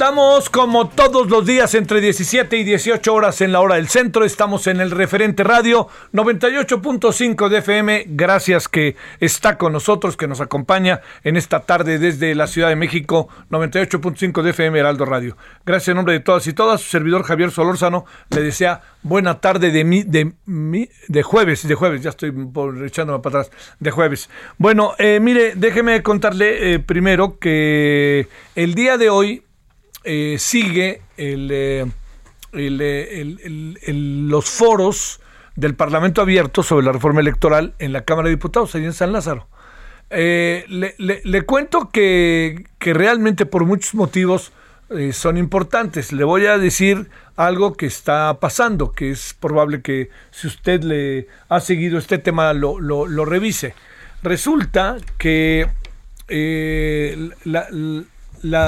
Andamos como todos los días entre 17 y 18 horas en la hora del centro. Estamos en el referente radio 98.5 de FM. Gracias que está con nosotros, que nos acompaña en esta tarde desde la Ciudad de México 98.5 de FM Heraldo Radio. Gracias en nombre de todas y todas. Su servidor Javier Solórzano le desea buena tarde de mi, de mi, de jueves, de jueves, ya estoy echándome para atrás, de jueves. Bueno, eh, mire, déjeme contarle eh, primero que el día de hoy eh, sigue eh, eh, los foros del Parlamento abierto sobre la reforma electoral en la Cámara de Diputados, allí en San Lázaro. le, cuento que, realmente por muchos motivos son importantes. Le voy a decir algo que está pasando, que es probable que si usted le ha seguido este tema lo, revise. Resulta que la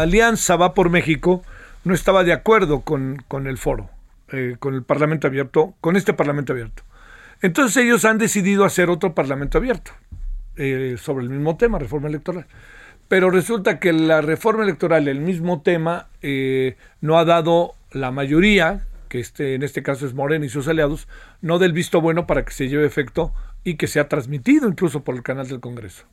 alianza va por México no estaba de acuerdo con, el foro, eh, con el Parlamento abierto, con este Parlamento abierto. Entonces ellos han decidido hacer otro Parlamento abierto eh, sobre el mismo tema, reforma electoral. Pero resulta que la reforma electoral, el mismo tema, eh, no ha dado la mayoría, que este, en este caso es Morena y sus aliados, no del visto bueno para que se lleve efecto y que sea transmitido incluso por el canal del Congreso.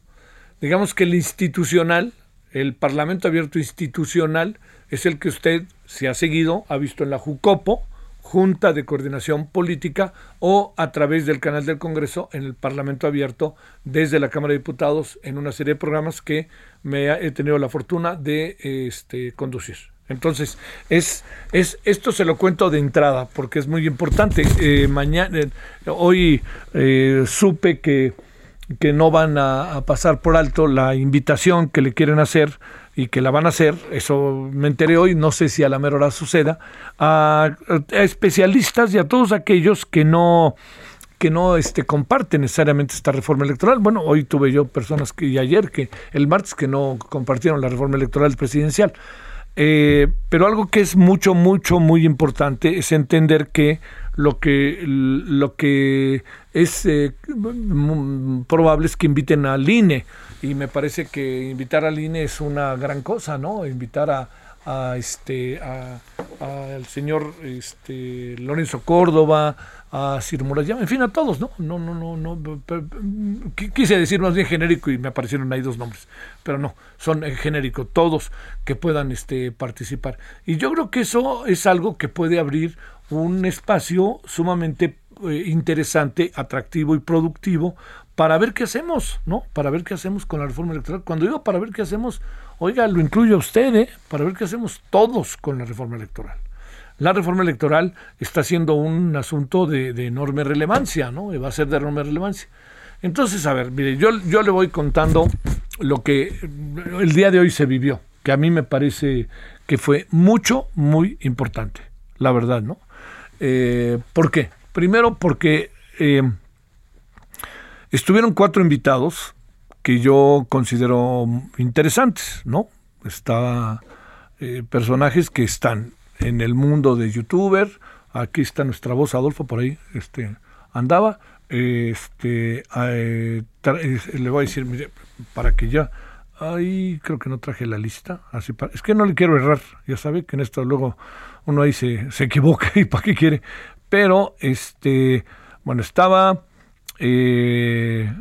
Digamos que el institucional, el Parlamento Abierto Institucional es el que usted, si ha seguido, ha visto en la JUCOPO, Junta de Coordinación Política, o a través del canal del Congreso en el Parlamento Abierto desde la Cámara de Diputados en una serie de programas que me he tenido la fortuna de este, conducir. Entonces, es, es, esto se lo cuento de entrada porque es muy importante. Eh, eh, hoy eh, supe que que no van a, pasar por alto la invitación que le quieren hacer y que la van a hacer, eso me enteré hoy, no sé si a la mera hora suceda, a, especialistas y a todos aquellos que no que no este, comparten necesariamente esta reforma electoral. Bueno, hoy tuve yo personas que, y ayer, que el martes, que no compartieron la reforma electoral presidencial. Eh, pero algo que es mucho, mucho, muy importante es entender que lo que, lo que es eh, probable es que inviten al INE y me parece que invitar al INE es una gran cosa, ¿no? Invitar a, a este al señor este Lorenzo Córdoba, a Sir Murayama, en fin, a todos, ¿no? No, no, no, no. Quise decir más bien genérico y me aparecieron ahí dos nombres, pero no, son genérico, todos que puedan este, participar. Y yo creo que eso es algo que puede abrir un espacio sumamente eh, interesante, atractivo y productivo para ver qué hacemos, ¿no? Para ver qué hacemos con la reforma electoral. Cuando digo para ver qué hacemos, oiga, lo incluyo a usted, ¿eh? Para ver qué hacemos todos con la reforma electoral. La reforma electoral está siendo un asunto de, enorme relevancia, ¿no? Y va a ser de enorme relevancia. Entonces, a ver, mire, yo, yo le voy contando lo que el día de hoy se vivió, que a mí me parece que fue mucho, muy importante, la verdad, ¿no? Eh, ¿Por qué? Primero porque eh, estuvieron cuatro invitados que yo considero interesantes, ¿no? Estaba eh, personajes que están en el mundo de youtuber. Aquí está nuestra voz, Adolfo, por ahí este, andaba. Este, eh, le voy a decir, mire, para que ya. Ahí creo que no traje la lista. Así es que no le quiero errar. Ya sabe que en esto luego uno ahí se equivoca y para qué quiere. Pero, este, bueno, estaba eh,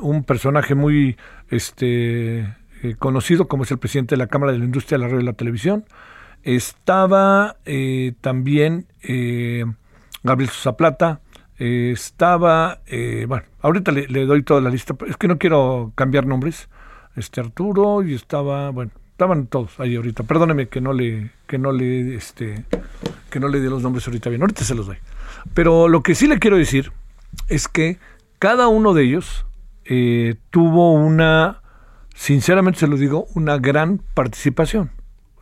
un personaje muy este, eh, conocido como es el presidente de la Cámara de la Industria de la Radio y la Televisión. Estaba eh, también Gabriel Sosa Plata. estaba, bueno, ahorita le, doy toda la lista. Es que no quiero cambiar nombres. Este Arturo y estaba, bueno, estaban todos ahí ahorita. Perdóneme que no le, que no le, este, que no le dé los nombres ahorita bien. Ahorita se los doy. Pero lo que sí le quiero decir es que cada uno de ellos eh, tuvo una, sinceramente se lo digo, una gran participación.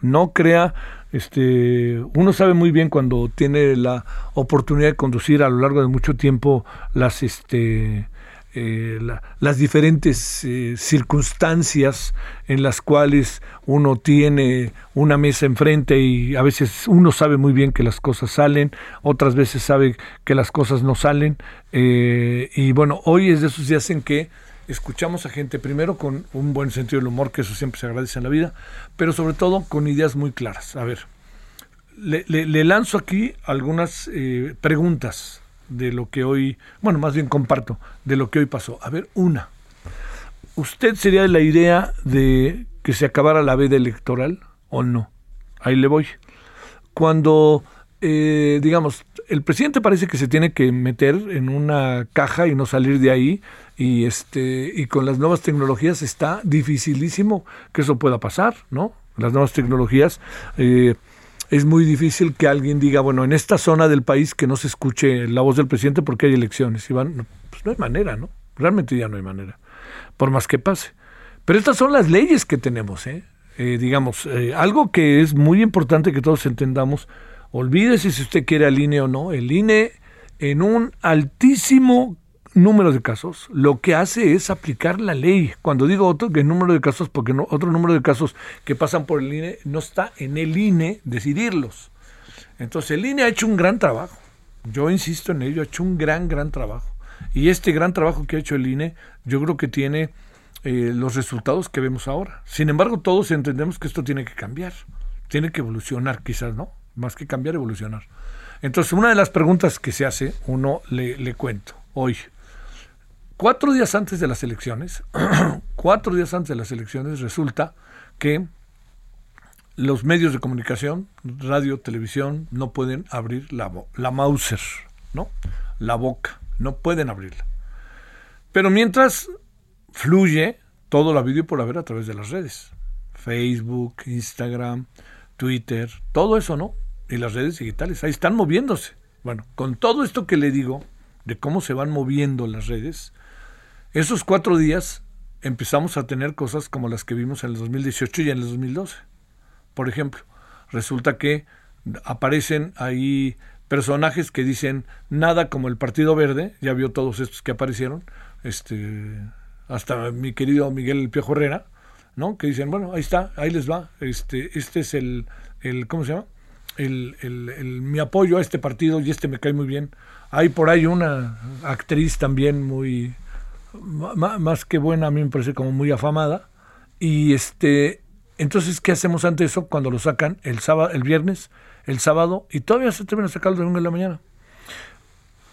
No crea, este, uno sabe muy bien cuando tiene la oportunidad de conducir a lo largo de mucho tiempo las, este, eh, las diferentes eh, circunstancias en las cuales uno tiene una mesa enfrente y a veces uno sabe muy bien que las cosas salen, otras veces sabe que las cosas no salen. Eh, y bueno, hoy es de esos días en que escuchamos a gente primero con un buen sentido del humor, que eso siempre se agradece en la vida, pero sobre todo con ideas muy claras. A ver, le, le lanzo aquí algunas preguntas de lo que hoy, bueno, más bien comparto, de lo que hoy pasó. A ver, una. ¿Usted sería de la idea de que se acabara la veda electoral o no? Ahí le voy. Cuando, eh, digamos, el presidente parece que se tiene que meter en una caja y no salir de ahí, y, este, y con las nuevas tecnologías está dificilísimo que eso pueda pasar, ¿no? Las nuevas tecnologías... Eh, es muy difícil que alguien diga, bueno, en esta zona del país que no se escuche la voz del presidente porque hay elecciones. Y van, pues no hay manera, ¿no? Realmente ya no hay manera, por más que pase. Pero estas son las leyes que tenemos, ¿eh? eh digamos, eh, algo que es muy importante que todos entendamos, olvídese si usted quiere al INE o no, el INE en un altísimo número de casos, lo que hace es aplicar la ley. Cuando digo otro que número de casos, porque no, otro número de casos que pasan por el INE no está en el INE decidirlos. Entonces el INE ha hecho un gran trabajo. Yo insisto en ello, ha hecho un gran, gran trabajo. Y este gran trabajo que ha hecho el INE, yo creo que tiene eh, los resultados que vemos ahora. Sin embargo, todos entendemos que esto tiene que cambiar, tiene que evolucionar, quizás, ¿no? Más que cambiar, evolucionar. Entonces, una de las preguntas que se hace, uno le, le cuento hoy. Cuatro días antes de las elecciones, cuatro días antes de las elecciones, resulta que los medios de comunicación, radio, televisión, no pueden abrir la, la Mauser, ¿no? La boca, no pueden abrirla. Pero mientras fluye todo la vídeo por haber a través de las redes. Facebook, Instagram, Twitter, todo eso, ¿no? Y las redes digitales, ahí están moviéndose. Bueno, con todo esto que le digo de cómo se van moviendo las redes, esos cuatro días empezamos a tener cosas como las que vimos en el 2018 y en el 2012. Por ejemplo, resulta que aparecen ahí personajes que dicen nada como el Partido Verde, ya vio todos estos que aparecieron, este, hasta mi querido Miguel El Piojo Herrera, ¿no? Que dicen, bueno, ahí está, ahí les va, este, este es el, el ¿cómo se llama? El, el, el, mi apoyo a este partido y este me cae muy bien. Hay por ahí una actriz también muy, más que buena, a mí me parece como muy afamada. Y este, entonces, ¿qué hacemos ante eso cuando lo sacan el sábado, el viernes, el sábado, y todavía se termina sacar el domingo en la mañana?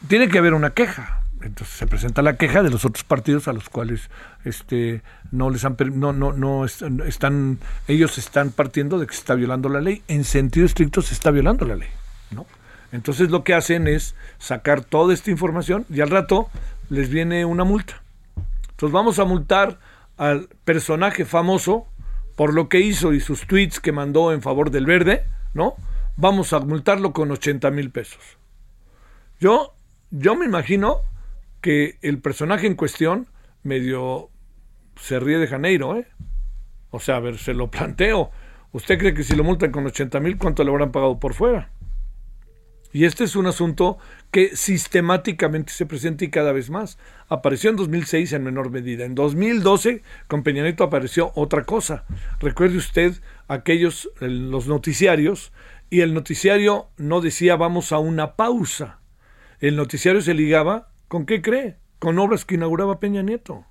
Tiene que haber una queja. Entonces se presenta la queja de los otros partidos a los cuales este no les han no no no están ellos están partiendo de que se está violando la ley. En sentido estricto se está violando la ley, ¿no? Entonces lo que hacen es sacar toda esta información y al rato les viene una multa. Entonces vamos a multar al personaje famoso por lo que hizo y sus tweets que mandó en favor del verde, ¿no? Vamos a multarlo con 80 mil pesos. Yo, yo me imagino que el personaje en cuestión medio se ríe de Janeiro, ¿eh? O sea, a ver, se lo planteo. ¿Usted cree que si lo multan con 80 mil, cuánto le habrán pagado por fuera? Y este es un asunto que sistemáticamente se presenta y cada vez más. Apareció en 2006 en menor medida. En 2012 con Peña Nieto apareció otra cosa. Recuerde usted aquellos, los noticiarios, y el noticiario no decía vamos a una pausa. El noticiario se ligaba, ¿con qué cree? Con obras que inauguraba Peña Nieto.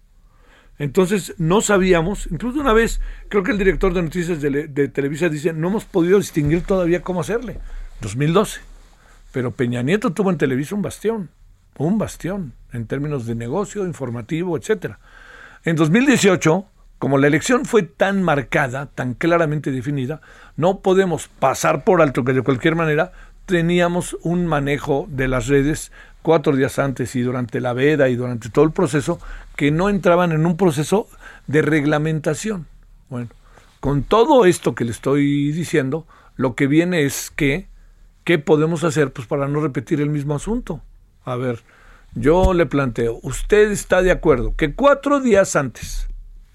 Entonces no sabíamos, incluso una vez, creo que el director de noticias de, de Televisa dice, no hemos podido distinguir todavía cómo hacerle. 2012. Pero Peña Nieto tuvo en Televisa un bastión, un bastión, en términos de negocio, informativo, etcétera. En 2018, como la elección fue tan marcada, tan claramente definida, no podemos pasar por alto que de cualquier manera teníamos un manejo de las redes cuatro días antes y durante la veda y durante todo el proceso que no entraban en un proceso de reglamentación. Bueno, con todo esto que le estoy diciendo, lo que viene es que ¿Qué podemos hacer pues, para no repetir el mismo asunto? A ver, yo le planteo, ¿usted está de acuerdo que cuatro días antes,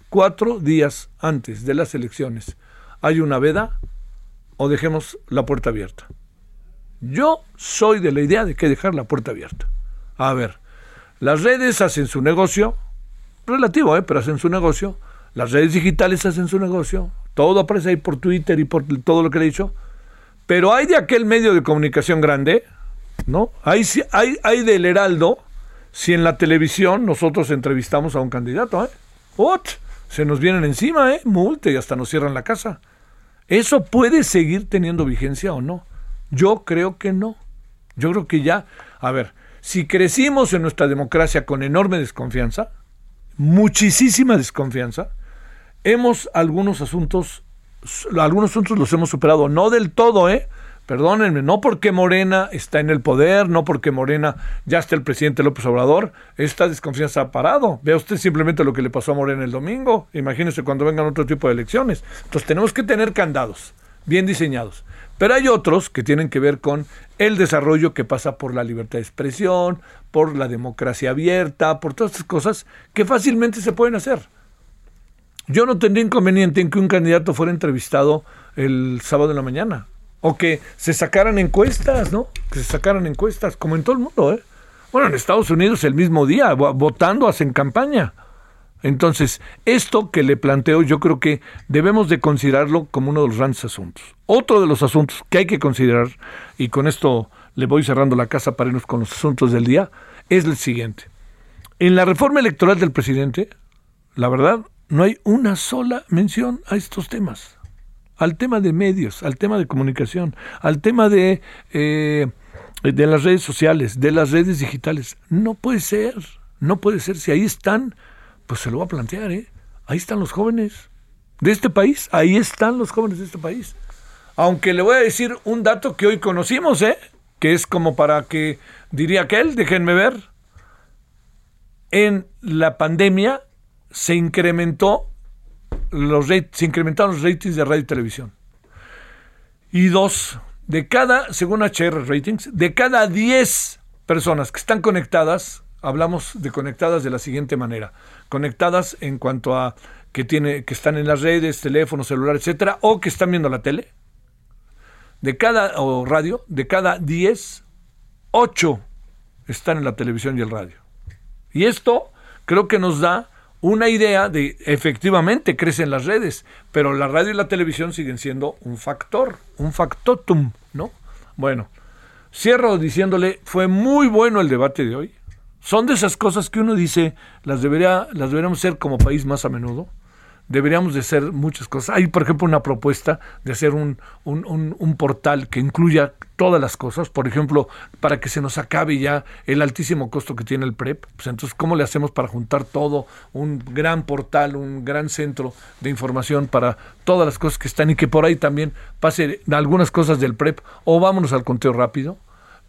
cuatro días antes de las elecciones, hay una veda o dejemos la puerta abierta? Yo soy de la idea de que dejar la puerta abierta. A ver, las redes hacen su negocio, relativo, ¿eh? pero hacen su negocio, las redes digitales hacen su negocio, todo aparece ahí por Twitter y por todo lo que le he dicho, pero hay de aquel medio de comunicación grande, ¿no? Hay, del Heraldo, si en la televisión nosotros entrevistamos a un candidato, ¿eh? ¡What! Se nos vienen encima, ¿eh? Multe y hasta nos cierran la casa. ¿Eso puede seguir teniendo vigencia o no? Yo creo que no. Yo creo que ya, a ver, si crecimos en nuestra democracia con enorme desconfianza, muchísima desconfianza, hemos algunos asuntos algunos asuntos los hemos superado, no del todo, ¿eh? Perdónenme, no porque Morena está en el poder, no porque Morena ya está el presidente López Obrador, esta desconfianza ha parado. Vea usted simplemente lo que le pasó a Morena el domingo. Imagínese cuando vengan otro tipo de elecciones. Entonces tenemos que tener candados bien diseñados. Pero hay otros que tienen que ver con el desarrollo que pasa por la libertad de expresión, por la democracia abierta, por todas estas cosas que fácilmente se pueden hacer. Yo no tendría inconveniente en que un candidato fuera entrevistado el sábado en la mañana. O que se sacaran encuestas, ¿no? Que se sacaran encuestas, como en todo el mundo, ¿eh? Bueno, en Estados Unidos el mismo día, votando hacen campaña. Entonces, esto que le planteo yo creo que debemos de considerarlo como uno de los grandes asuntos. Otro de los asuntos que hay que considerar, y con esto le voy cerrando la casa para irnos con los asuntos del día, es el siguiente. En la reforma electoral del presidente, la verdad, no hay una sola mención a estos temas, al tema de medios, al tema de comunicación, al tema de, eh, de las redes sociales, de las redes digitales. No puede ser, no puede ser. Si ahí están, pues se lo va a plantear, ¿eh? Ahí están los jóvenes de este país, ahí están los jóvenes de este país. Aunque le voy a decir un dato que hoy conocimos, ¿eh? Que es como para que, diría aquel, déjenme ver, en la pandemia se incrementó los se incrementaron los ratings de radio y televisión. Y dos, de cada, según HR Ratings, de cada 10 personas que están conectadas, hablamos de conectadas de la siguiente manera. Conectadas en cuanto a que tiene que están en las redes, teléfono, celular, etcétera, o que están viendo la tele. De cada o radio, de cada 10, 8 están en la televisión y el radio. Y esto creo que nos da una idea de efectivamente crecen las redes, pero la radio y la televisión siguen siendo un factor, un factotum, ¿no? Bueno, cierro diciéndole, fue muy bueno el debate de hoy. Son de esas cosas que uno dice, las debería, las deberíamos ser como país más a menudo deberíamos de hacer muchas cosas. Hay, por ejemplo, una propuesta de hacer un, un, portal que incluya todas las cosas, por ejemplo, para que se nos acabe ya el altísimo costo que tiene el PREP. Pues entonces, ¿cómo le hacemos para juntar todo un gran portal, un gran centro de información para todas las cosas que están y que por ahí también pase algunas cosas del PREP o vámonos al conteo rápido?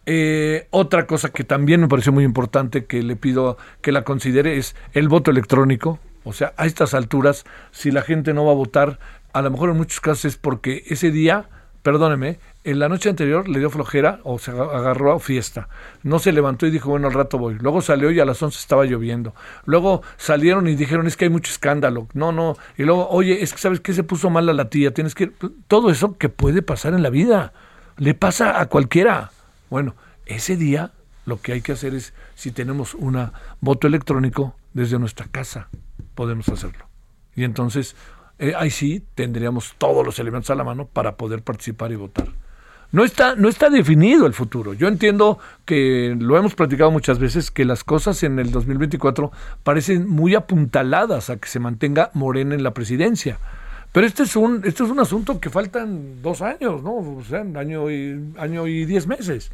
Eh, otra cosa que también me pareció muy importante que le pido que la considere es el voto electrónico. O sea, a estas alturas, si la gente no va a votar, a lo mejor en muchos casos es porque ese día, perdóneme, en la noche anterior le dio flojera o se agarró a fiesta. No se levantó y dijo, bueno, al rato voy. Luego salió y a las 11 estaba lloviendo. Luego salieron y dijeron, es que hay mucho escándalo. No, no. Y luego, oye, es que sabes que se puso mal a la tía. Tienes que... Todo eso que puede pasar en la vida. Le pasa a cualquiera. Bueno, ese día lo que hay que hacer es, si tenemos un voto electrónico desde nuestra casa, podemos hacerlo. Y entonces, eh, ahí sí tendríamos todos los elementos a la mano para poder participar y votar. No está, no está definido el futuro. Yo entiendo que lo hemos platicado muchas veces, que las cosas en el 2024 parecen muy apuntaladas a que se mantenga Morena en la presidencia. Pero este es un, este es un asunto que faltan dos años, ¿no? O sea, año año y diez meses.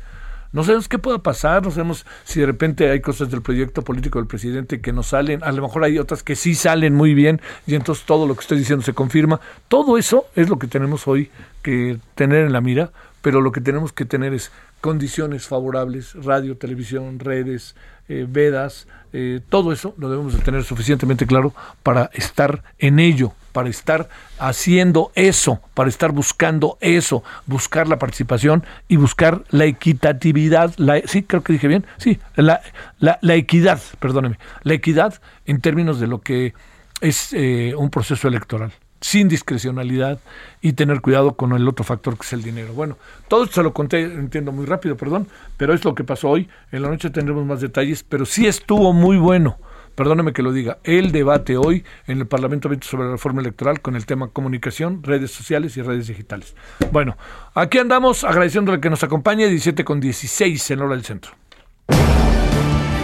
No sabemos qué pueda pasar, no sabemos si de repente hay cosas del proyecto político del presidente que no salen, a lo mejor hay otras que sí salen muy bien y entonces todo lo que estoy diciendo se confirma. Todo eso es lo que tenemos hoy que tener en la mira, pero lo que tenemos que tener es condiciones favorables, radio, televisión, redes, eh, vedas, eh, todo eso lo debemos de tener suficientemente claro para estar en ello, para estar haciendo eso, para estar buscando eso, buscar la participación y buscar la equitatividad, la, sí, creo que dije bien, sí, la, la, la equidad, perdóneme, la equidad en términos de lo que es eh, un proceso electoral sin discrecionalidad y tener cuidado con el otro factor que es el dinero. Bueno, todo esto se lo conté, entiendo muy rápido, perdón, pero es lo que pasó hoy. En la noche tendremos más detalles, pero sí estuvo muy bueno, perdóneme que lo diga, el debate hoy en el Parlamento sobre la reforma electoral con el tema comunicación, redes sociales y redes digitales. Bueno, aquí andamos agradeciéndole que nos acompañe 17 con 16 en hora del centro.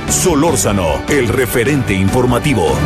Solórzano, el referente informativo.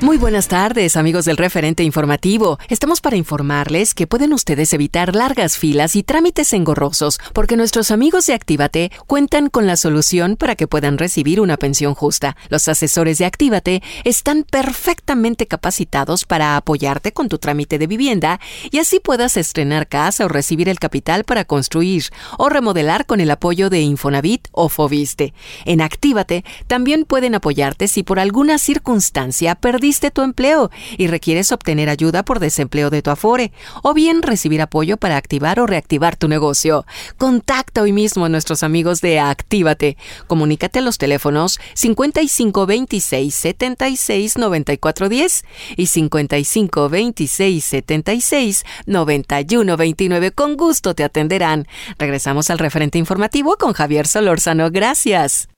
Muy buenas tardes, amigos del referente informativo. Estamos para informarles que pueden ustedes evitar largas filas y trámites engorrosos, porque nuestros amigos de Actívate cuentan con la solución para que puedan recibir una pensión justa. Los asesores de Actívate están perfectamente capacitados para apoyarte con tu trámite de vivienda y así puedas estrenar casa o recibir el capital para construir o remodelar con el apoyo de Infonavit o Foviste. En Actívate también pueden apoyarte si por alguna circunstancia perdiste tu empleo y requieres obtener ayuda por desempleo de tu Afore o bien recibir apoyo para activar o reactivar tu negocio. Contacta hoy mismo a nuestros amigos de Actívate. Comunícate a los teléfonos 55 26 76 94 10 y 55 26 76 91 29. Con gusto te atenderán. Regresamos al referente informativo con Javier Solórzano. Gracias.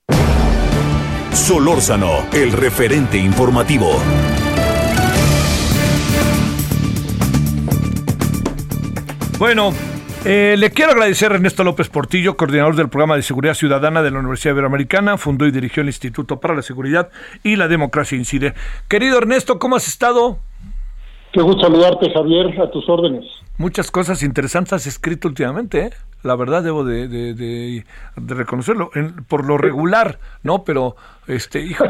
Solórzano, el referente informativo. Bueno, eh, le quiero agradecer a Ernesto López Portillo, coordinador del programa de seguridad ciudadana de la Universidad Iberoamericana, fundó y dirigió el Instituto para la Seguridad y la Democracia Incide. Querido Ernesto, ¿cómo has estado? Qué gusto saludarte, Javier, a tus órdenes. Muchas cosas interesantes has escrito últimamente, ¿eh? La verdad debo de, reconocerlo, por lo regular, ¿no? Pero, este, hijo,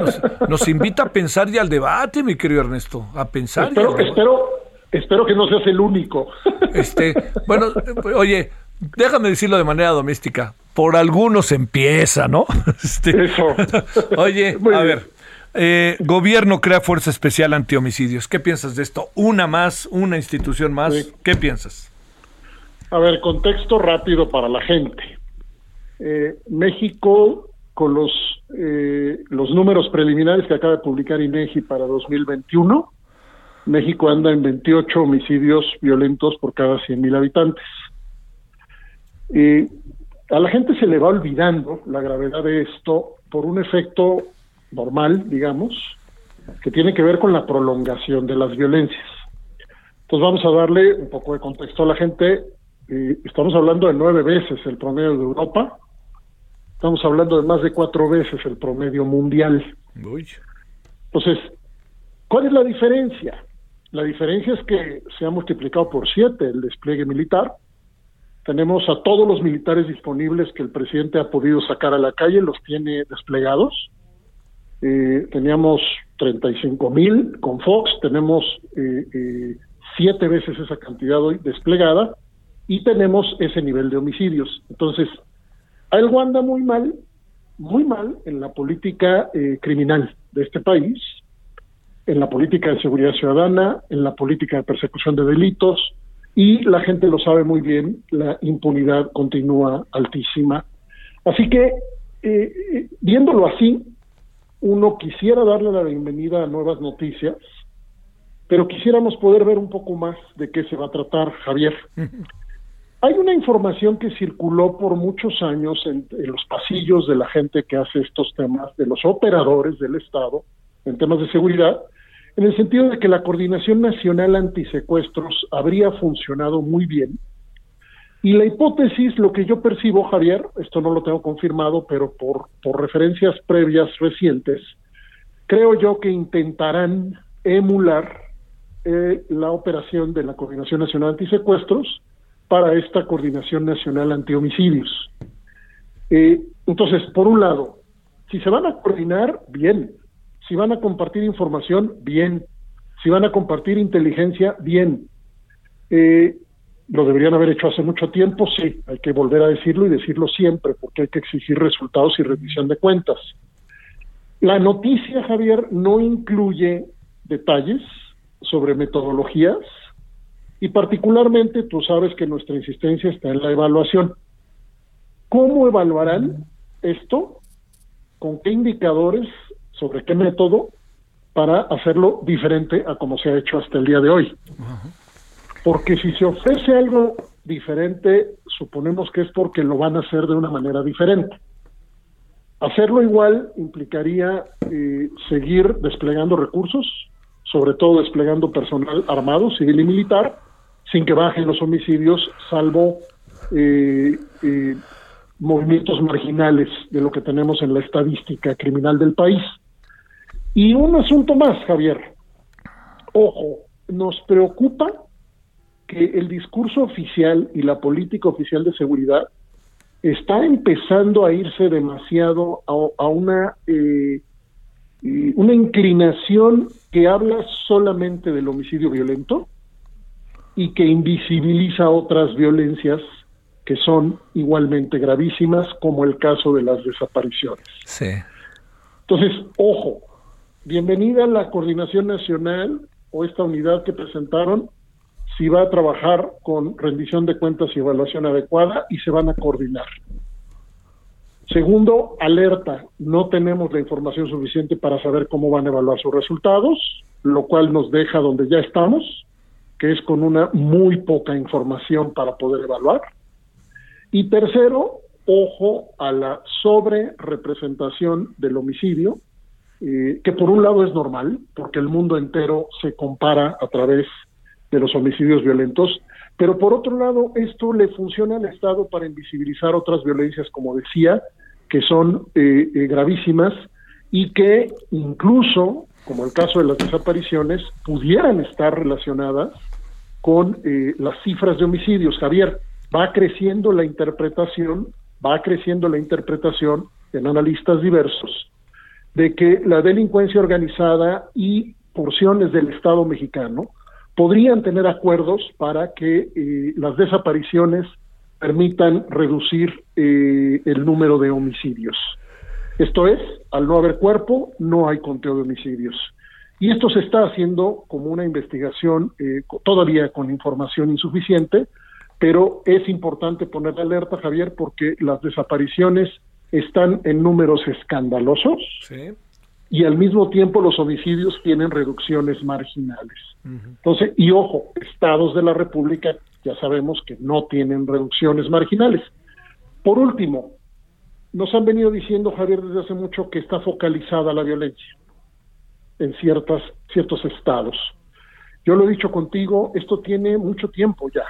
nos, invita a pensar y al debate, mi querido Ernesto, a pensar. Espero, espero, espero que no seas el único. Este, bueno, oye, déjame decirlo de manera doméstica, por algunos empieza, ¿no? Este, Eso. Oye, a ver. Eh, gobierno crea fuerza especial anti homicidios. ¿Qué piensas de esto? Una más, una institución más. ¿Qué piensas? A ver, contexto rápido para la gente. Eh, México, con los, eh, los números preliminares que acaba de publicar INEGI para 2021, México anda en 28 homicidios violentos por cada 100.000 habitantes. a la gente se le va olvidando la gravedad de esto por un efecto normal, digamos, que tiene que ver con la prolongación de las violencias. Entonces vamos a darle un poco de contexto a la gente estamos hablando de nueve veces el promedio de Europa, estamos hablando de más de cuatro veces el promedio mundial. Entonces, ¿cuál es la diferencia? La diferencia es que se ha multiplicado por siete el despliegue militar. Tenemos a todos los militares disponibles que el presidente ha podido sacar a la calle, los tiene desplegados. Eh, teníamos 35 mil con Fox, tenemos eh, eh, siete veces esa cantidad hoy desplegada y tenemos ese nivel de homicidios. Entonces, algo anda muy mal, muy mal en la política eh, criminal de este país, en la política de seguridad ciudadana, en la política de persecución de delitos, y la gente lo sabe muy bien, la impunidad continúa altísima. Así que, eh, eh, viéndolo así, uno quisiera darle la bienvenida a nuevas noticias, pero quisiéramos poder ver un poco más de qué se va a tratar, Javier. Hay una información que circuló por muchos años en, los pasillos de la gente que hace estos temas, de los operadores del Estado en temas de seguridad, en el sentido de que la Coordinación Nacional Antisecuestros habría funcionado muy bien. Y la hipótesis, lo que yo percibo, Javier, esto no lo tengo confirmado, pero por, por referencias previas recientes, creo yo que intentarán emular eh, la operación de la Coordinación Nacional Antisecuestros para esta Coordinación Nacional Antihomicidios. Eh, entonces, por un lado, si se van a coordinar, bien. Si van a compartir información, bien. Si van a compartir inteligencia, bien. Eh, lo deberían haber hecho hace mucho tiempo, sí, hay que volver a decirlo y decirlo siempre, porque hay que exigir resultados y rendición de cuentas. La noticia, Javier, no incluye detalles sobre metodologías, y particularmente tú sabes que nuestra insistencia está en la evaluación. ¿Cómo evaluarán esto? ¿Con qué indicadores? ¿Sobre qué método? Para hacerlo diferente a como se ha hecho hasta el día de hoy. Porque si se ofrece algo diferente, suponemos que es porque lo van a hacer de una manera diferente. Hacerlo igual implicaría eh, seguir desplegando recursos, sobre todo desplegando personal armado, civil y militar, sin que bajen los homicidios, salvo eh, eh, movimientos marginales de lo que tenemos en la estadística criminal del país. Y un asunto más, Javier. Ojo, nos preocupa que el discurso oficial y la política oficial de seguridad está empezando a irse demasiado a, una eh, una inclinación que habla solamente del homicidio violento y que invisibiliza otras violencias que son igualmente gravísimas, como el caso de las desapariciones. Sí. Entonces, ojo, bienvenida a la coordinación nacional o esta unidad que presentaron, si va a trabajar con rendición de cuentas y evaluación adecuada y se van a coordinar. Segundo, alerta, no tenemos la información suficiente para saber cómo van a evaluar sus resultados, lo cual nos deja donde ya estamos, que es con una muy poca información para poder evaluar. Y tercero, ojo a la sobre representación del homicidio, eh, que por un lado es normal, porque el mundo entero se compara a través de los homicidios violentos, pero por otro lado, esto le funciona al Estado para invisibilizar otras violencias, como decía, que son eh, eh, gravísimas y que incluso, como el caso de las desapariciones, pudieran estar relacionadas con eh, las cifras de homicidios. Javier, va creciendo la interpretación, va creciendo la interpretación en analistas diversos de que la delincuencia organizada y porciones del Estado mexicano podrían tener acuerdos para que las desapariciones permitan reducir eh, el número de homicidios. Esto es, al no haber cuerpo, no hay conteo de homicidios. Y esto se está haciendo como una investigación eh, todavía con información insuficiente, pero es importante poner alerta, Javier, porque las desapariciones están en números escandalosos y al mismo tiempo los homicidios tienen reducciones marginales. Entonces, y ojo, estados de la República ya sabemos que no tienen reducciones marginales. Por último, nos han venido diciendo, Javier, desde hace mucho que está focalizada la violencia en ciertas, ciertos estados. Yo lo he dicho contigo, esto tiene mucho tiempo ya.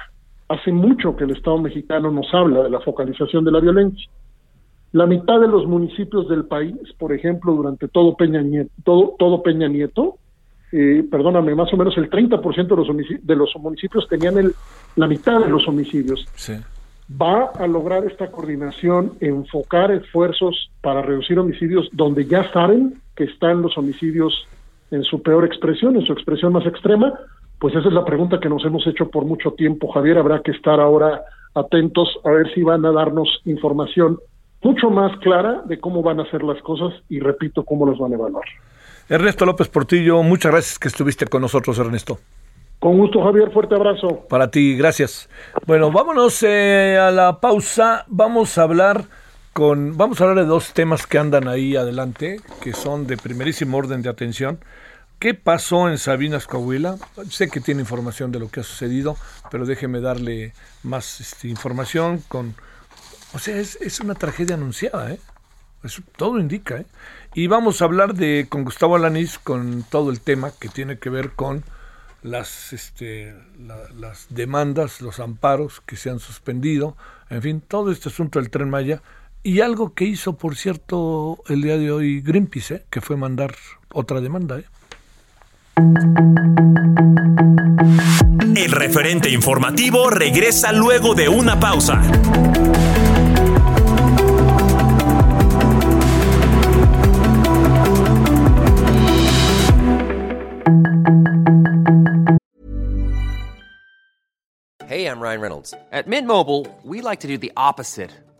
Hace mucho que el Estado mexicano nos habla de la focalización de la violencia. La mitad de los municipios del país, por ejemplo, durante todo Peña Nieto, todo, todo Peña Nieto eh, perdóname, más o menos el 30% de los, de los municipios tenían el, la mitad de los homicidios. Va a lograr esta coordinación, enfocar esfuerzos para reducir homicidios donde ya saben que están los homicidios en su peor expresión, en su expresión más extrema. Pues esa es la pregunta que nos hemos hecho por mucho tiempo, Javier. Habrá que estar ahora atentos a ver si van a darnos información mucho más clara de cómo van a hacer las cosas y repito, cómo los van a evaluar. Ernesto López Portillo, muchas gracias que estuviste con nosotros, Ernesto. Con gusto, Javier, fuerte abrazo. Para ti, gracias. Bueno, vámonos eh, a la pausa. Vamos a hablar con, vamos a hablar de dos temas que andan ahí adelante, que son de primerísimo orden de atención. ¿Qué pasó en Sabinas, Coahuila? Sé que tiene información de lo que ha sucedido, pero déjeme darle más este, información con... O sea, es, una tragedia anunciada, ¿eh? Todo indica, ¿eh? Y vamos a hablar de con Gustavo Alanís con todo el tema que tiene que ver con este, las demandas, los amparos que se han suspendido, en fin, todo este asunto del tren Maya y algo que hizo, por cierto, el día de hoy Greenpeace, ¿eh? que fue mandar otra demanda. ¿eh? El referente informativo regresa luego de una pausa. Hey, I'm Ryan Reynolds. At Mint Mobile, we like to do the opposite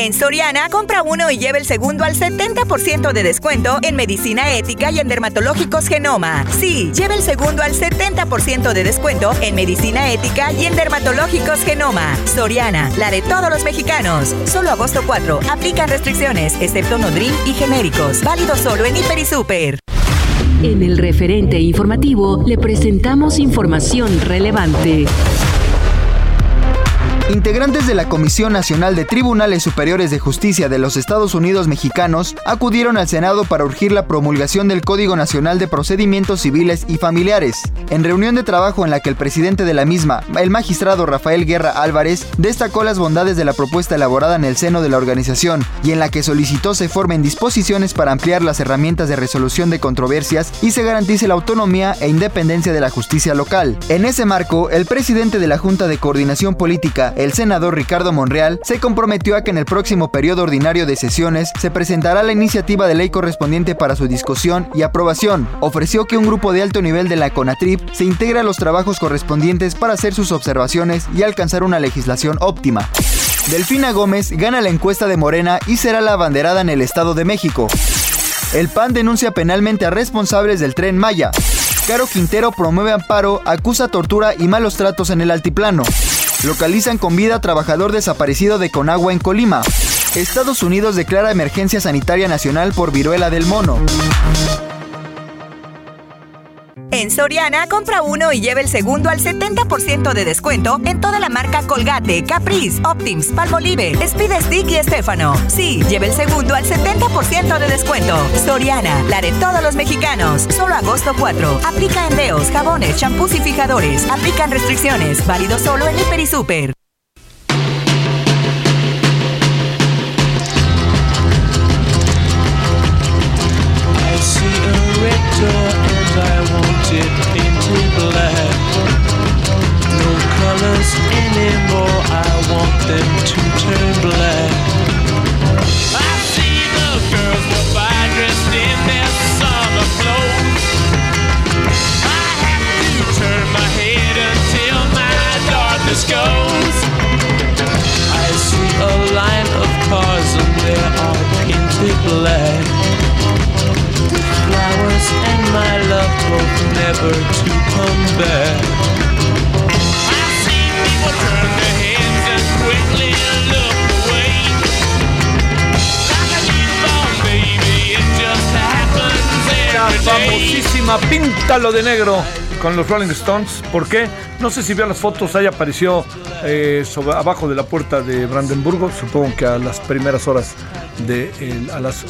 En Soriana, compra uno y lleve el segundo al 70% de descuento en medicina ética y en dermatológicos Genoma. Sí, lleve el segundo al 70% de descuento en medicina ética y en dermatológicos Genoma. Soriana, la de todos los mexicanos. Solo agosto 4. Aplican restricciones, excepto Nodrim y genéricos. Válido solo en Hiper y Super. En el referente informativo le presentamos información relevante. Integrantes de la Comisión Nacional de Tribunales Superiores de Justicia de los Estados Unidos mexicanos acudieron al Senado para urgir la promulgación del Código Nacional de Procedimientos Civiles y Familiares. En reunión de trabajo en la que el presidente de la misma, el magistrado Rafael Guerra Álvarez, destacó las bondades de la propuesta elaborada en el seno de la organización y en la que solicitó se formen disposiciones para ampliar las herramientas de resolución de controversias y se garantice la autonomía e independencia de la justicia local. En ese marco, el presidente de la Junta de Coordinación Política, el senador Ricardo Monreal se comprometió a que en el próximo periodo ordinario de sesiones se presentará la iniciativa de ley correspondiente para su discusión y aprobación. Ofreció que un grupo de alto nivel de la CONATRIP se integre a los trabajos correspondientes para hacer sus observaciones y alcanzar una legislación óptima. Delfina Gómez gana la encuesta de Morena y será la abanderada en el Estado de México. El PAN denuncia penalmente a responsables del tren Maya. Caro Quintero promueve amparo, acusa tortura y malos tratos en el altiplano. Localizan con vida a trabajador desaparecido de Conagua en Colima. Estados Unidos declara emergencia sanitaria nacional por viruela del mono. En Soriana, compra uno y lleve el segundo al 70% de descuento en toda la marca Colgate, Caprice, Optims, Palmolive, Speed Stick y Estefano. Sí, lleve el segundo al 70% de descuento. Soriana, la de todos los mexicanos. Solo agosto 4. Aplica endeos, jabones, champús y fijadores. Aplican restricciones. Válido solo en Hiper y Super. Painted painted black. No colors anymore, I want them to turn black. I see the girls by dressed in their summer clothes. I have to turn my head until my darkness goes. I see a line of cars and they are painted black flowers and my love hope never to come back. I've seen people turn their heads and quickly look away. Like a newborn baby, it just happens every La famosísima Píntalo de Negro con los Rolling Stones. ¿Por qué? No sé si vio las fotos, ahí apareció eh, sobre, abajo de la puerta de Brandenburgo, supongo que a las primeras horas de a las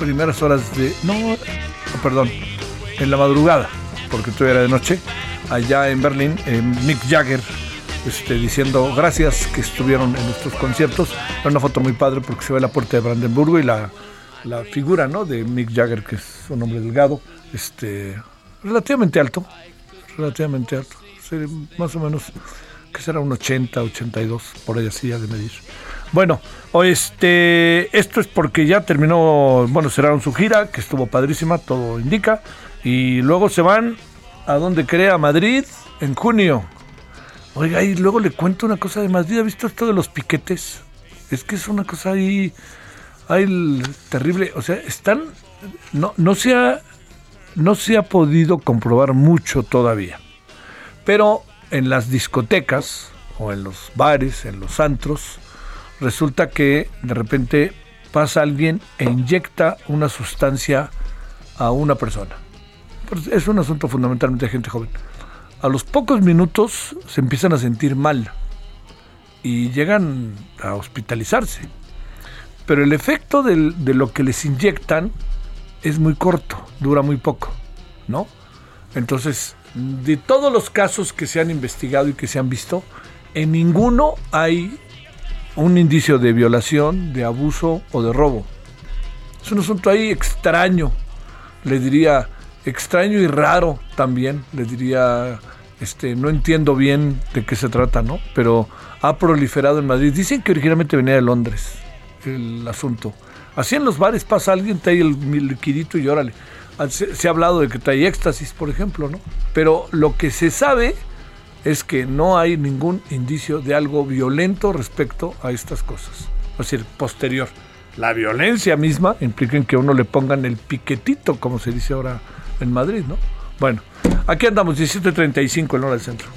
primeras horas de. No, perdón, en la madrugada, porque todavía era de noche, allá en Berlín, Mick Jagger este, diciendo gracias que estuvieron en nuestros conciertos. Era una foto muy padre porque se ve la puerta de Brandenburgo y la, la figura ¿no? de Mick Jagger, que es un hombre delgado, este, relativamente alto, relativamente alto. Más o menos, que será un 80, 82, por ahí así ya de medir. Bueno, este, esto es porque ya terminó, bueno, cerraron su gira, que estuvo padrísima, todo indica, y luego se van a donde crea, a Madrid, en junio. Oiga, y luego le cuento una cosa de Madrid, ¿ha visto esto de los piquetes? Es que es una cosa ahí, ahí terrible, o sea, están, no, no se ha, no se ha podido comprobar mucho todavía, pero en las discotecas o en los bares, en los antros, resulta que de repente pasa alguien e inyecta una sustancia a una persona. Pues es un asunto fundamentalmente de gente joven. A los pocos minutos se empiezan a sentir mal y llegan a hospitalizarse. Pero el efecto de lo que les inyectan es muy corto, dura muy poco, ¿no? Entonces, de todos los casos que se han investigado y que se han visto, en ninguno hay un indicio de violación, de abuso o de robo. Es un asunto ahí extraño, le diría extraño y raro también, le diría, este, no entiendo bien de qué se trata, ¿no? Pero ha proliferado en Madrid. Dicen que originalmente venía de Londres el asunto. Así en los bares pasa alguien, trae el liquidito y órale. Ah, Se, se ha hablado de que trae éxtasis, por ejemplo, ¿no? Pero lo que se sabe es que no hay ningún indicio de algo violento respecto a estas cosas. Es decir, posterior. La violencia misma implica que uno le pongan el piquetito, como se dice ahora en Madrid, ¿no? Bueno, aquí andamos, 17.35 en hora del centro.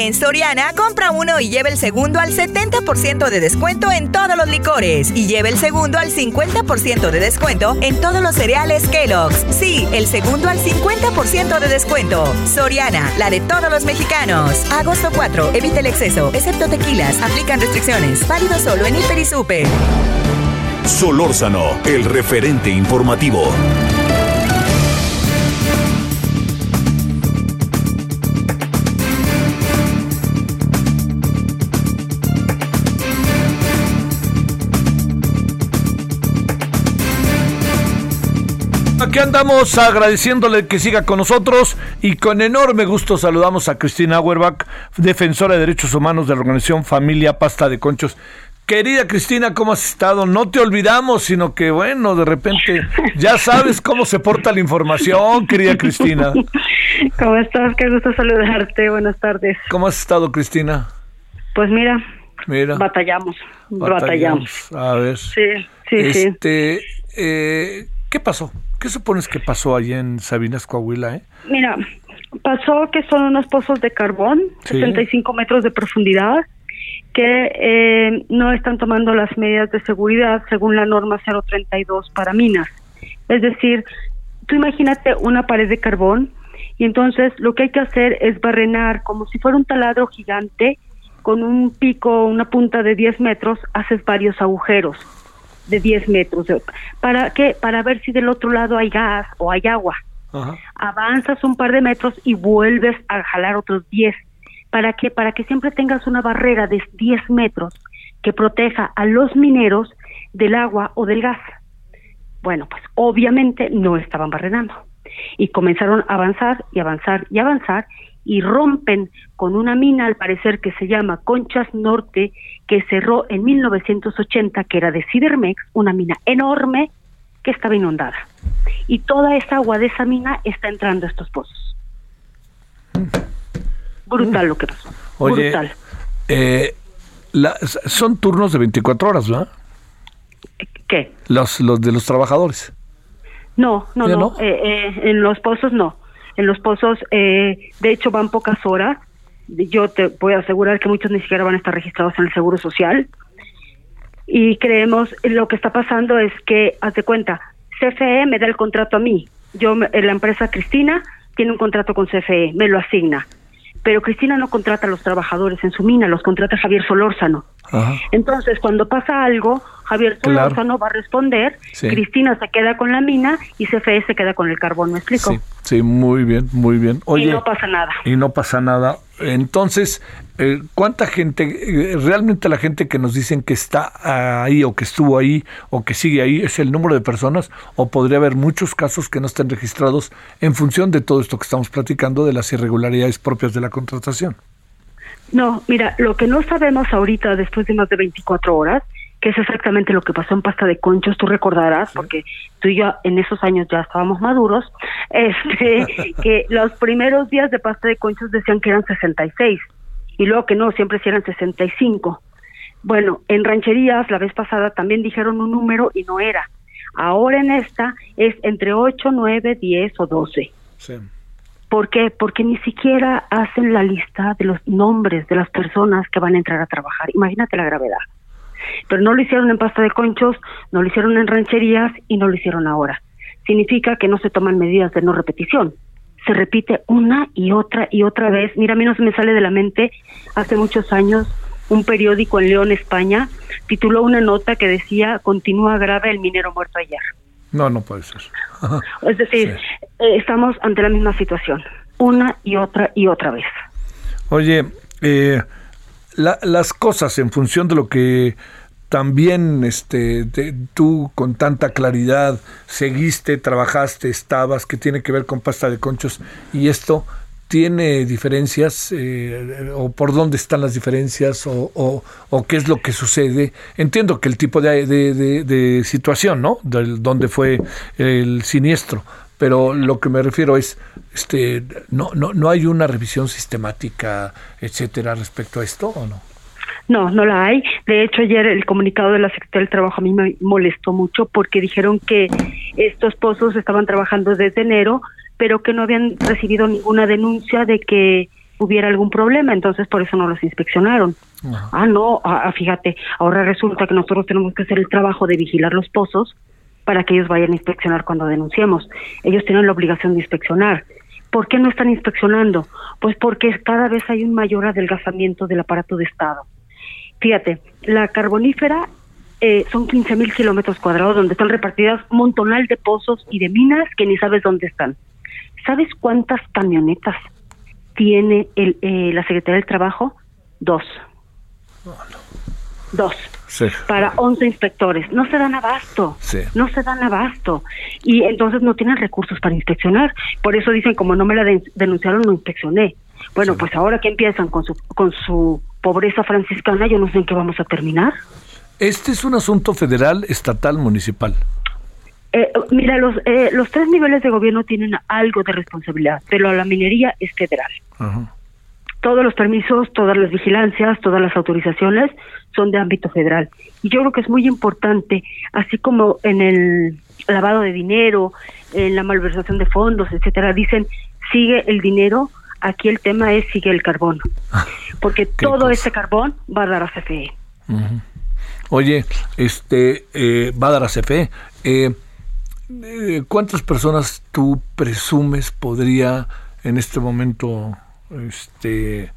En Soriana, compra uno y lleva el segundo al 70% de descuento en todos los licores. Y lleva el segundo al 50% de descuento en todos los cereales Kellogg's. Sí, el segundo al 50% de descuento. Soriana, la de todos los mexicanos. Agosto 4, evita el exceso, excepto tequilas. Aplican restricciones. Válido solo en Hiper y Super. Solórzano, el referente informativo. Aquí andamos agradeciéndole que siga con nosotros y con enorme gusto saludamos a Cristina Auerbach, defensora de derechos humanos de la organización Familia Pasta de Conchos. Querida Cristina, ¿cómo has estado? No te olvidamos, sino que bueno, de repente ya sabes cómo se porta la información, querida Cristina. ¿Cómo estás? Qué gusto saludarte. Buenas tardes. ¿Cómo has estado, Cristina? Pues mira, Mira, batallamos, batallamos. A ver. Sí, sí, sí. este, eh, ¿Qué pasó? ¿Qué supones que pasó allí en Sabinas, Coahuila? Eh? Mira, pasó que son unos pozos de carbón, Sí. 75 metros de profundidad, que eh, no están tomando las medidas de seguridad según la norma 032 para minas. Es decir, tú imagínate una pared de carbón y entonces lo que hay que hacer es barrenar como si fuera un taladro gigante con un pico, una punta de 10 metros, haces varios agujeros de 10 metros. ¿Para qué? Para ver si del otro lado hay gas o hay agua Ajá. avanzas un par de metros y vuelves a jalar otros 10. ¿Para qué? Para que siempre tengas una barrera de 10 metros que proteja a los mineros del agua o del gas. Bueno, pues obviamente no estaban barrenando. Y comenzaron a avanzar y avanzar y avanzar y rompen con una mina al parecer que se llama Conchas Norte, que cerró en 1980, que era de Cidermex, una mina enorme que estaba inundada. Y toda esa agua de esa mina está entrando a estos pozos. Brutal lo que pasó. Oye, Brutal. eh, la- son turnos de 24 horas, ¿verdad? ¿Qué? Los, los de los trabajadores. No, no, ¿Ya no. no? Eh, eh, en los pozos no. En los pozos, eh, de hecho, van pocas horas. Yo te voy a asegurar que muchos ni siquiera van a estar registrados en el Seguro Social. Y creemos, lo que está pasando es que, haz de cuenta, CFE me da el contrato a mí. Yo, me- la empresa Cristina tiene un contrato con CFE, me lo asigna. Pero Cristina no contrata a los trabajadores en su mina, los contrata Javier Solórzano. Ajá. Entonces, cuando pasa algo, Javier Claro. Solórzano va a responder, Sí. Cristina se queda con la mina y CFE se queda con el carbón, ¿me explico? Sí, sí, muy bien, muy bien. Oye, y no pasa nada. y no pasa nada. Entonces, eh, ¿cuánta gente, eh, realmente la gente que nos dicen que está ahí o que estuvo ahí o que sigue ahí, es el número de personas o podría haber muchos casos que no estén registrados en función de todo esto que estamos platicando de las irregularidades propias de la contratación? No, mira, lo que no sabemos ahorita, después de más de 24 horas, que es exactamente lo que pasó en Pasta de Conchos, tú recordarás, porque tú y yo en esos años ya estábamos maduros, este, que los primeros días de Pasta de Conchos decían que eran 66, y luego que no, siempre sí eran 65. Bueno, en rancherías la vez pasada también dijeron un número y no era. Ahora en esta es entre 8, 9, 10 o 12. Sí. ¿Por qué? Porque ni siquiera hacen la lista de los nombres de las personas que van a entrar a trabajar. Imagínate la gravedad. Pero no lo hicieron en pasta de conchos, no lo hicieron en rancherías y no lo hicieron ahora. Significa que no se toman medidas de no repetición. Se repite una y otra y otra vez. Mira, a mí no se me sale de la mente hace muchos años un periódico en León, España, tituló una nota que decía continúa grave el minero muerto ayer. No, no puede ser. Es decir, eh, estamos ante la misma situación, una y otra y otra vez. Oye, eh, la- las cosas en función de lo que también este, te- tú con tanta claridad seguiste, trabajaste, estabas, que tiene que ver con pasta de conchos y esto tiene diferencias eh, o por dónde están las diferencias o, o- o qué es lo que sucede. Entiendo que el tipo de, de- de- de situación, ¿no? Del, donde fue el siniestro, pero lo que me refiero es, este, no, no, no hay una revisión sistemática, etcétera, respecto a esto o no. No, no la hay. De hecho, ayer el comunicado de la Secretaría del Trabajo a mí me molestó mucho porque dijeron que estos pozos estaban trabajando desde enero, pero que no habían recibido ninguna denuncia de que hubiera algún problema, entonces por eso no los inspeccionaron. Ah, no, ah, ah, fíjate, ahora resulta que nosotros tenemos que hacer el trabajo de vigilar los pozos para que ellos vayan a inspeccionar cuando denunciemos. Ellos tienen la obligación de inspeccionar. ¿Por qué no están inspeccionando? Pues porque cada vez hay un mayor adelgazamiento del aparato de Estado. Fíjate, la carbonífera eh, son 15 mil kilómetros cuadrados donde están repartidas un montonal de pozos y de minas que ni sabes dónde están. ¿Sabes cuántas camionetas tiene el, eh, la Secretaría del Trabajo? Dos. Dos. Sí. Para 11 inspectores. No se dan abasto. Sí. No se dan abasto. Y entonces no tienen recursos para inspeccionar. Por eso dicen, como no me la den- denunciaron, no inspeccioné. Bueno, pues ahora que empiezan con su, con su pobreza franciscana, yo no sé en qué vamos a terminar. Este es un asunto federal, estatal, municipal. Eh, mira, los, eh, los tres niveles de gobierno tienen algo de responsabilidad, pero la minería es federal. Ajá. Todos los permisos, todas las vigilancias, todas las autorizaciones son de ámbito federal. Y yo creo que es muy importante, así como en el lavado de dinero, en la malversación de fondos, etcétera, dicen sigue el dinero, aquí el tema es sigue el carbón. Porque todo ese carbón va a dar a CFE. Oye, este, eh, va a dar a CFE. Eh, eh, ¿Cuántas personas tú presumes podría en este momento este,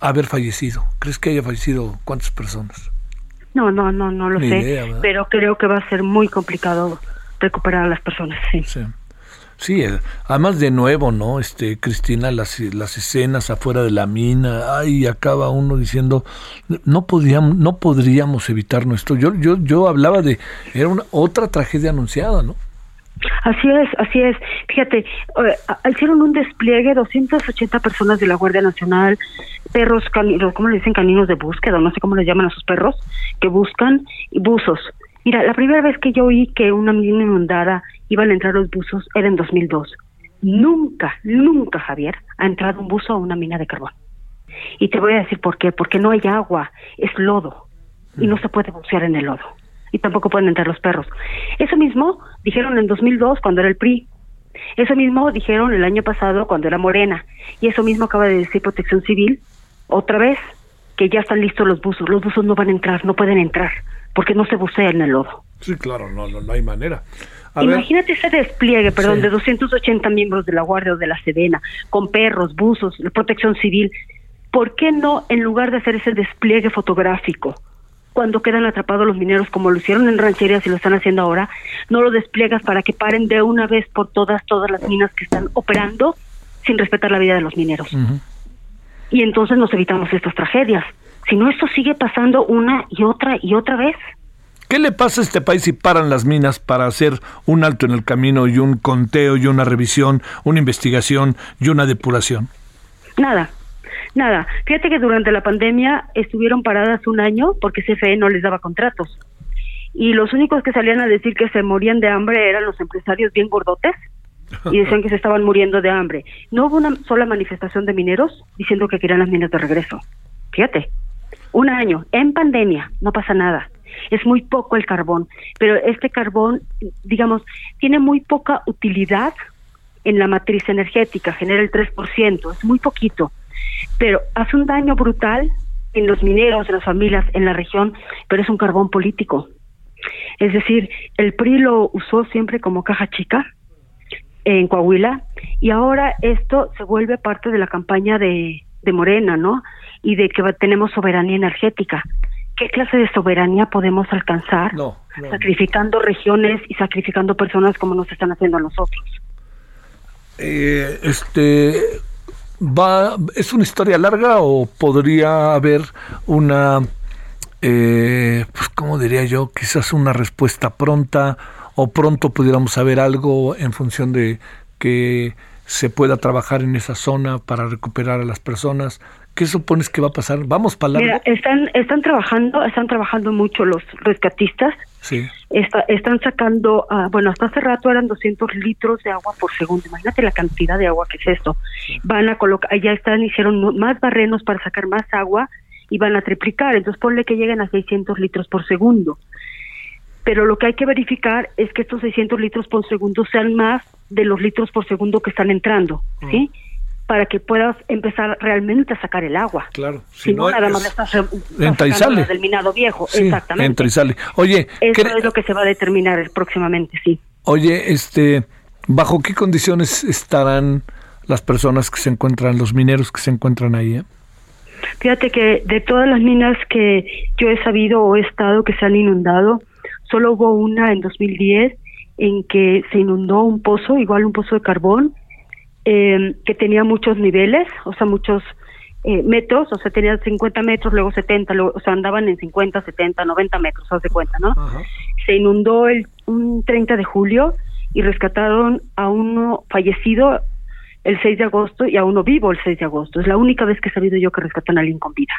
haber fallecido? ¿Crees que haya fallecido cuántas personas? No, no, no, no lo Ni sé, pero creo que va a ser muy complicado recuperar a las personas. Sí. Sí. Sí, eh, además de nuevo, ¿no? Este, Cristina, las, las escenas afuera de la mina, ay, acaba uno diciendo, no podríamos, no podríamos evitarnos esto. Yo, yo, yo hablaba de, era una otra tragedia anunciada, ¿no? Así es, así es. Fíjate, hicieron un despliegue, 280 personas de la Guardia Nacional, perros caninos, ¿cómo le dicen? Caninos de búsqueda, no sé cómo les llaman a sus perros, que buscan, y buzos. Mira, la primera vez que yo oí que una mina inundada iban a entrar los buzos era en 2002. Nunca, nunca, Javier, ha entrado un buzo a una mina de carbón. Y te voy a decir por qué. Porque no hay agua, es lodo. Y no se puede bucear en el lodo. Y tampoco pueden entrar los perros. Eso mismo dijeron en 2002 cuando era el PRI. Eso mismo dijeron el año pasado cuando era Morena. Y eso mismo acaba de decir Protección Civil otra vez, que ya están listos los buzos. Los buzos no van a entrar, no pueden entrar, porque no se bucea en el lodo. Sí, claro, no, no, no hay manera. A ver, Imagínate ese despliegue, perdón, Sí. de 280 miembros de la Guardia o de la Sedena, con perros, buzos, protección civil. ¿Por qué no, en lugar de hacer ese despliegue fotográfico, cuando quedan atrapados los mineros, como lo hicieron en rancherías y lo están haciendo ahora, no lo despliegas para que paren de una vez por todas, todas las minas que están operando sin respetar la vida de los mineros. Y entonces nos evitamos estas tragedias. Si no, esto sigue pasando una y otra y otra vez. ¿Qué le pasa a este país si paran las minas para hacer un alto en el camino y un conteo y una revisión, una investigación y una depuración? Nada, nada. Fíjate que durante la pandemia estuvieron paradas un año porque CFE no les daba contratos. Y los únicos que salían a decir que se morían de hambre eran los empresarios bien gordotes y decían que se estaban muriendo de hambre. No hubo una sola manifestación de mineros diciendo que querían las minas de regreso. Fíjate, un año en pandemia, no pasa nada. Es muy poco el carbón, pero este carbón, digamos, tiene muy poca utilidad en la matriz energética, genera el 3%, es muy poquito, pero hace un daño brutal en los mineros, en las familias, en la región, pero es un carbón político. Es decir, el PRI lo usó siempre como caja chica en Coahuila y ahora esto se vuelve parte de la campaña de, de Morena, ¿no? Y de que tenemos soberanía energética. ¿Qué clase de soberanía podemos alcanzar sacrificando regiones y sacrificando personas como nos están haciendo a nosotros? Eh, este va es una historia larga o podría haber una eh, pues cómo diría yo quizás una respuesta pronta o pronto pudiéramos saber algo en función de que se pueda trabajar en esa zona para recuperar a las personas ¿Qué supones que va a pasar? ¿Vamos para largo? Mira, están, están trabajando, están trabajando mucho los rescatistas. Sí. están sacando, ah, bueno, hasta hace rato eran 200 litros de agua por segundo. Imagínate la cantidad de agua que es esto. Van a colocar, ya están, hicieron más barrenos para sacar más agua y van a triplicar. Entonces ponle que lleguen a 600 litros por segundo. Pero lo que hay que verificar es que estos 600 litros por segundo sean más de los litros por segundo que están entrando, ¿sí? Para que puedas empezar realmente a sacar el agua. Claro. Si, no, nada más estás, entra y sale. del minado viejo. Exactamente. Entra y sale. Oye, eso es lo que se va a determinar próximamente, sí. Oye, este, ¿bajo qué condiciones estarán las personas que se encuentran, los mineros que se encuentran ahí? Eh? Fíjate que de todas las minas que yo he sabido o he estado que se han inundado, solo hubo una en 2010 en que se inundó un pozo, igual un pozo de carbón, eh, que tenía muchos niveles, o sea, muchos eh, metros, o sea, tenía 50 metros, luego 70, o sea, andaban en 50, 70, 90 metros, haz de cuenta, ¿no? Se inundó el un 30 de julio y rescataron a uno fallecido el 6 de agosto y a uno vivo el 6 de agosto. Es la única vez que he sabido yo que rescatan a alguien con vida.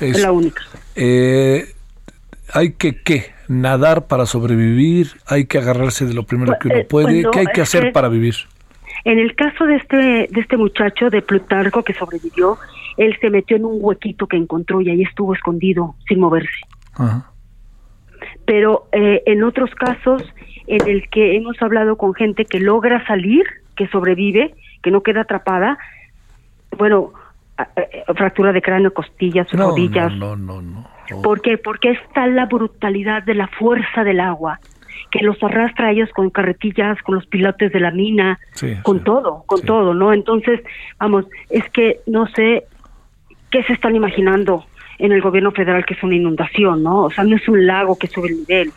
Es, la única. Eh, hay que, ¿qué? Nadar para sobrevivir, hay que agarrarse de lo primero que uno pues, puede. ¿Qué hay que hacer para vivir? En el caso de este, de este muchacho de Plutarco que sobrevivió, él se metió en un huequito que encontró y ahí estuvo escondido sin moverse. Pero eh, en otros casos en el que hemos hablado con gente que logra salir, que sobrevive, que no queda atrapada, bueno, fractura de cráneo, costillas, rodillas. No, no, no, no. ¿Por qué? Porque está la brutalidad de la fuerza del agua que los arrastra a ellos con carretillas, con los pilotes de la mina, con todo, con todo, ¿no? Entonces, vamos, es que no sé qué se están imaginando en el gobierno federal que es una inundación, ¿no? O sea, no es un lago que sube el nivel,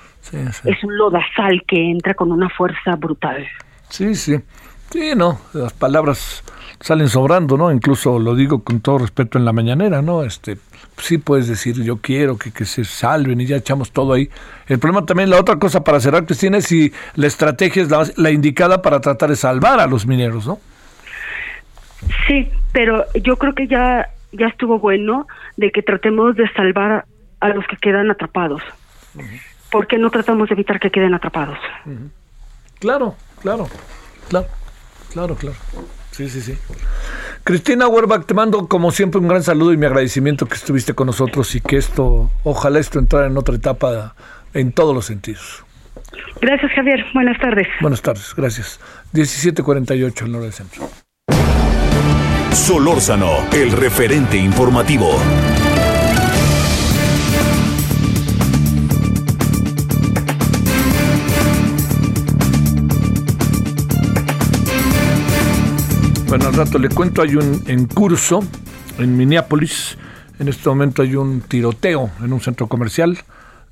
es un lodazal que entra con una fuerza brutal. Sí, sí. Sí, no, las palabras salen sobrando, ¿no? Incluso lo digo con todo respeto en la mañanera, ¿no? Este, sí puedes decir yo quiero que, que se salven y ya echamos todo ahí. El problema también, la otra cosa para cerrar, Cristina, es si la estrategia es la, indicada para tratar de salvar a los mineros, ¿no? Sí, pero yo creo que ya, ya estuvo bueno de que tratemos de salvar a los que quedan atrapados. ¿Por qué no tratamos de evitar que queden atrapados? Claro, claro, claro, claro, claro. Sí, sí, sí. Cristina Werbach, te mando como siempre un gran saludo y mi agradecimiento que estuviste con nosotros y que esto, ojalá esto entrara en otra etapa en todos los sentidos. Gracias, Javier. Buenas tardes. Buenas tardes, gracias. 1748, el norte del centro. Solórzano, el referente informativo. Bueno, al rato le cuento, hay un en curso en Minneapolis En este momento hay un tiroteo en un centro comercial.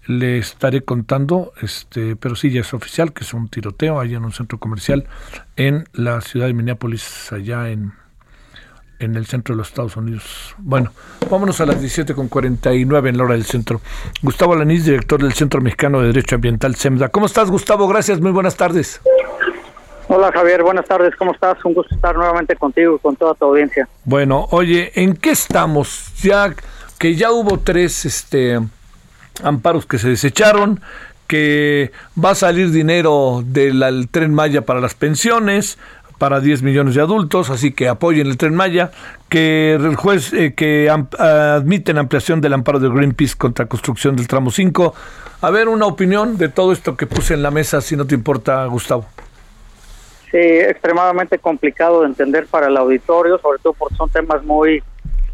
Le estaré contando, este, pero sí ya es oficial que es un tiroteo allá en un centro comercial en la ciudad de Minneapolis, allá en, en el centro de los Estados Unidos. Bueno, vámonos a las 17.49 en la hora del centro. Gustavo Alanís, director del Centro Mexicano de Derecho Ambiental, SEMDA. ¿Cómo estás, Gustavo? Gracias, muy buenas tardes. Hola Javier, buenas tardes, ¿cómo estás? Un gusto estar nuevamente contigo y con toda tu audiencia. Bueno, oye, ¿en qué estamos? Ya que ya hubo tres este amparos que se desecharon, que va a salir dinero del tren Maya para las pensiones, para 10 millones de adultos, así que apoyen el tren Maya, que el juez eh, que admiten ampliación del amparo de Greenpeace contra construcción del tramo 5. A ver, una opinión de todo esto que puse en la mesa, si no te importa, Gustavo. Sí, extremadamente complicado de entender para el auditorio, sobre todo porque son temas muy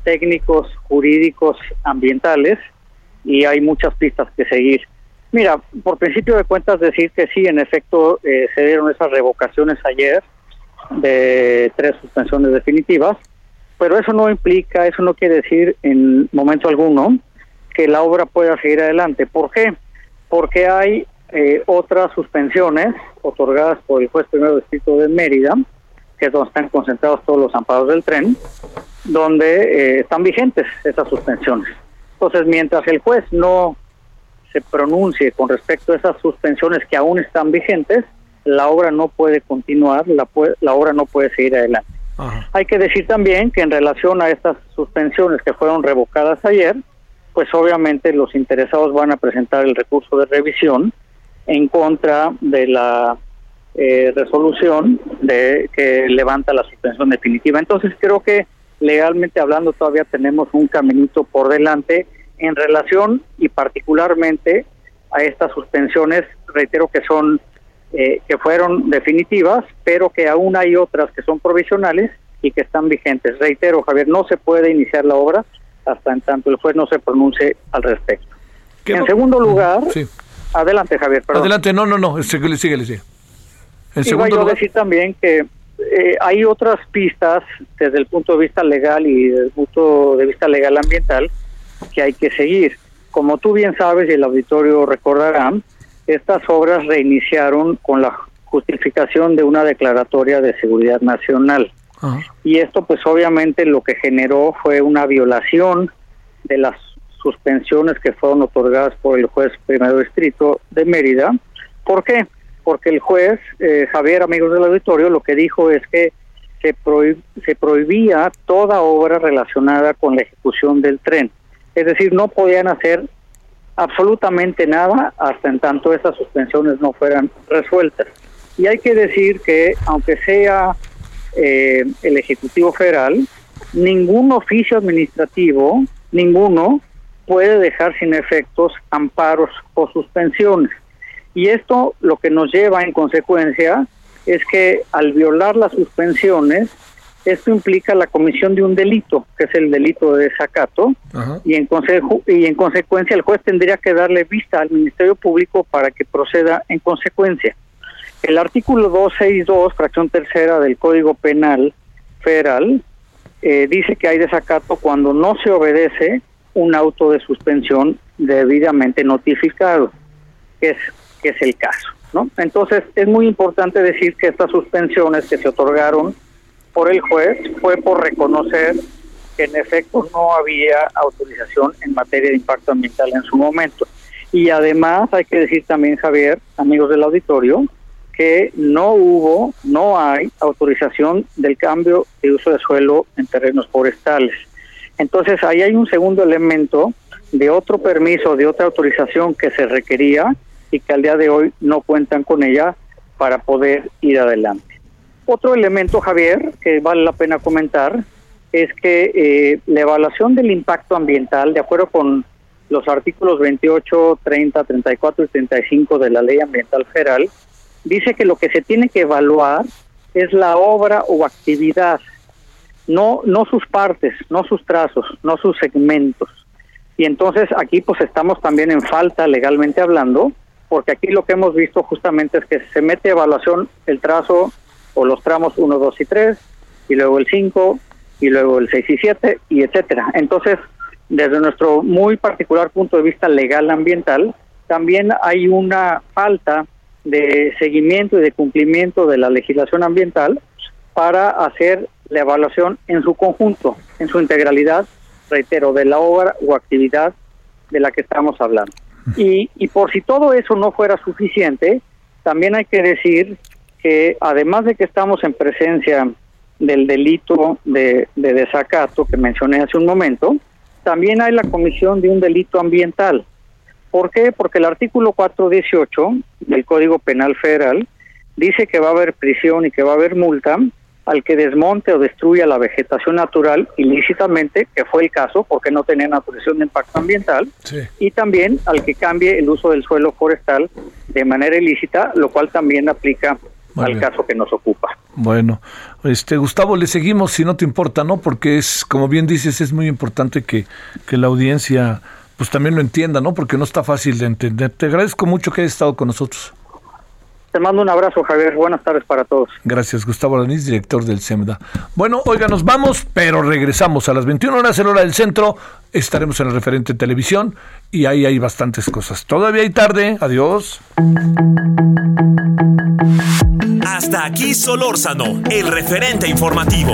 técnicos, jurídicos, ambientales, y hay muchas pistas que seguir. Mira, por principio de cuentas decir que sí, en efecto, eh, se dieron esas revocaciones ayer de tres suspensiones definitivas, pero eso no implica, eso no quiere decir en momento alguno que la obra pueda seguir adelante. ¿Por qué? Porque hay eh, otras suspensiones otorgadas por el juez primero distrito de Mérida, que es donde están concentrados todos los amparos del tren, donde eh, están vigentes esas suspensiones. Entonces, mientras el juez no se pronuncie con respecto a esas suspensiones que aún están vigentes, la obra no puede continuar, la, la obra no puede seguir adelante. Hay que decir también que en relación a estas suspensiones que fueron revocadas ayer, pues obviamente los interesados van a presentar el recurso de revisión en contra de la eh, resolución de que levanta la suspensión definitiva. Entonces creo que legalmente hablando todavía tenemos un caminito por delante en relación y particularmente a estas suspensiones, reitero que son eh, que fueron definitivas, pero que aún hay otras que son provisionales y que están vigentes. Reitero, Javier, no se puede iniciar la obra hasta en tanto el juez no se pronuncie al respecto. En segundo lugar, sí. Adelante, Javier. Adelante, no, no, no, síguele, síguele, sí. En segundo lugar... decir también que eh, hay otras pistas desde el punto de vista legal y desde el punto de vista legal ambiental que hay que seguir. Como tú bien sabes y el auditorio recordará, estas obras reiniciaron con la justificación de una declaratoria de seguridad nacional. Y esto pues obviamente lo que generó fue una violación de las suspensiones que fueron otorgadas por el juez primero distrito de Mérida. ¿Por qué? Porque el juez, eh, Javier, amigos del auditorio, lo que dijo es que se, se prohibía toda obra relacionada con la ejecución del tren. Es decir, no podían hacer absolutamente nada hasta en tanto esas suspensiones no fueran resueltas. Y hay que decir que, aunque sea eh, el Ejecutivo Federal, ningún oficio administrativo, ninguno, puede dejar sin efectos amparos o suspensiones. Y esto lo que nos lleva en consecuencia es que al violar las suspensiones, esto implica la comisión de un delito, que es el delito de desacato, y en, consejo, y en consecuencia el juez tendría que darle vista al Ministerio Público para que proceda en consecuencia. El artículo 262, fracción tercera del Código Penal Federal, eh, dice que hay desacato cuando no se obedece un auto de suspensión debidamente notificado, que es, que es el caso. ¿no? Entonces, es muy importante decir que estas suspensiones que se otorgaron por el juez fue por reconocer que en efecto no había autorización en materia de impacto ambiental en su momento. Y además hay que decir también, Javier, amigos del auditorio, que no hubo, no hay autorización del cambio de uso de suelo en terrenos forestales. Entonces ahí hay un segundo elemento de otro permiso, de otra autorización que se requería y que al día de hoy no cuentan con ella para poder ir adelante. Otro elemento, Javier, que vale la pena comentar, es que eh, la evaluación del impacto ambiental, de acuerdo con los artículos 28, 30, 34 y 35 de la Ley Ambiental Federal, dice que lo que se tiene que evaluar es la obra o actividad no, no sus partes, no sus trazos, no sus segmentos. Y entonces aquí pues estamos también en falta legalmente hablando, porque aquí lo que hemos visto justamente es que se mete evaluación el trazo o los tramos 1, 2 y 3, y luego el 5, y luego el 6 y 7, y etcétera. Entonces, desde nuestro muy particular punto de vista legal ambiental, también hay una falta de seguimiento y de cumplimiento de la legislación ambiental para hacer la evaluación en su conjunto, en su integralidad, reitero, de la obra o actividad de la que estamos hablando. Y, y por si todo eso no fuera suficiente, también hay que decir que además de que estamos en presencia del delito de, de desacato que mencioné hace un momento, también hay la comisión de un delito ambiental. ¿Por qué? Porque el artículo 418 del Código Penal Federal dice que va a haber prisión y que va a haber multa al que desmonte o destruya la vegetación natural ilícitamente, que fue el caso porque no tenía autorización de impacto ambiental, y también al que cambie el uso del suelo forestal de manera ilícita, lo cual también aplica al caso que nos ocupa. Bueno, este Gustavo, le seguimos si no te importa, ¿no? Porque es, como bien dices, es muy importante que, que la audiencia pues también lo entienda, ¿no? Porque no está fácil de entender. Te agradezco mucho que hayas estado con nosotros. Te mando un abrazo, Javier. Buenas tardes para todos. Gracias, Gustavo Alanís, director del SEMDA. Bueno, oiga, nos vamos, pero regresamos a las 21 horas en hora del centro. Estaremos en el referente televisión y ahí hay bastantes cosas. Todavía hay tarde. Adiós. Hasta aquí Solórzano, el referente informativo.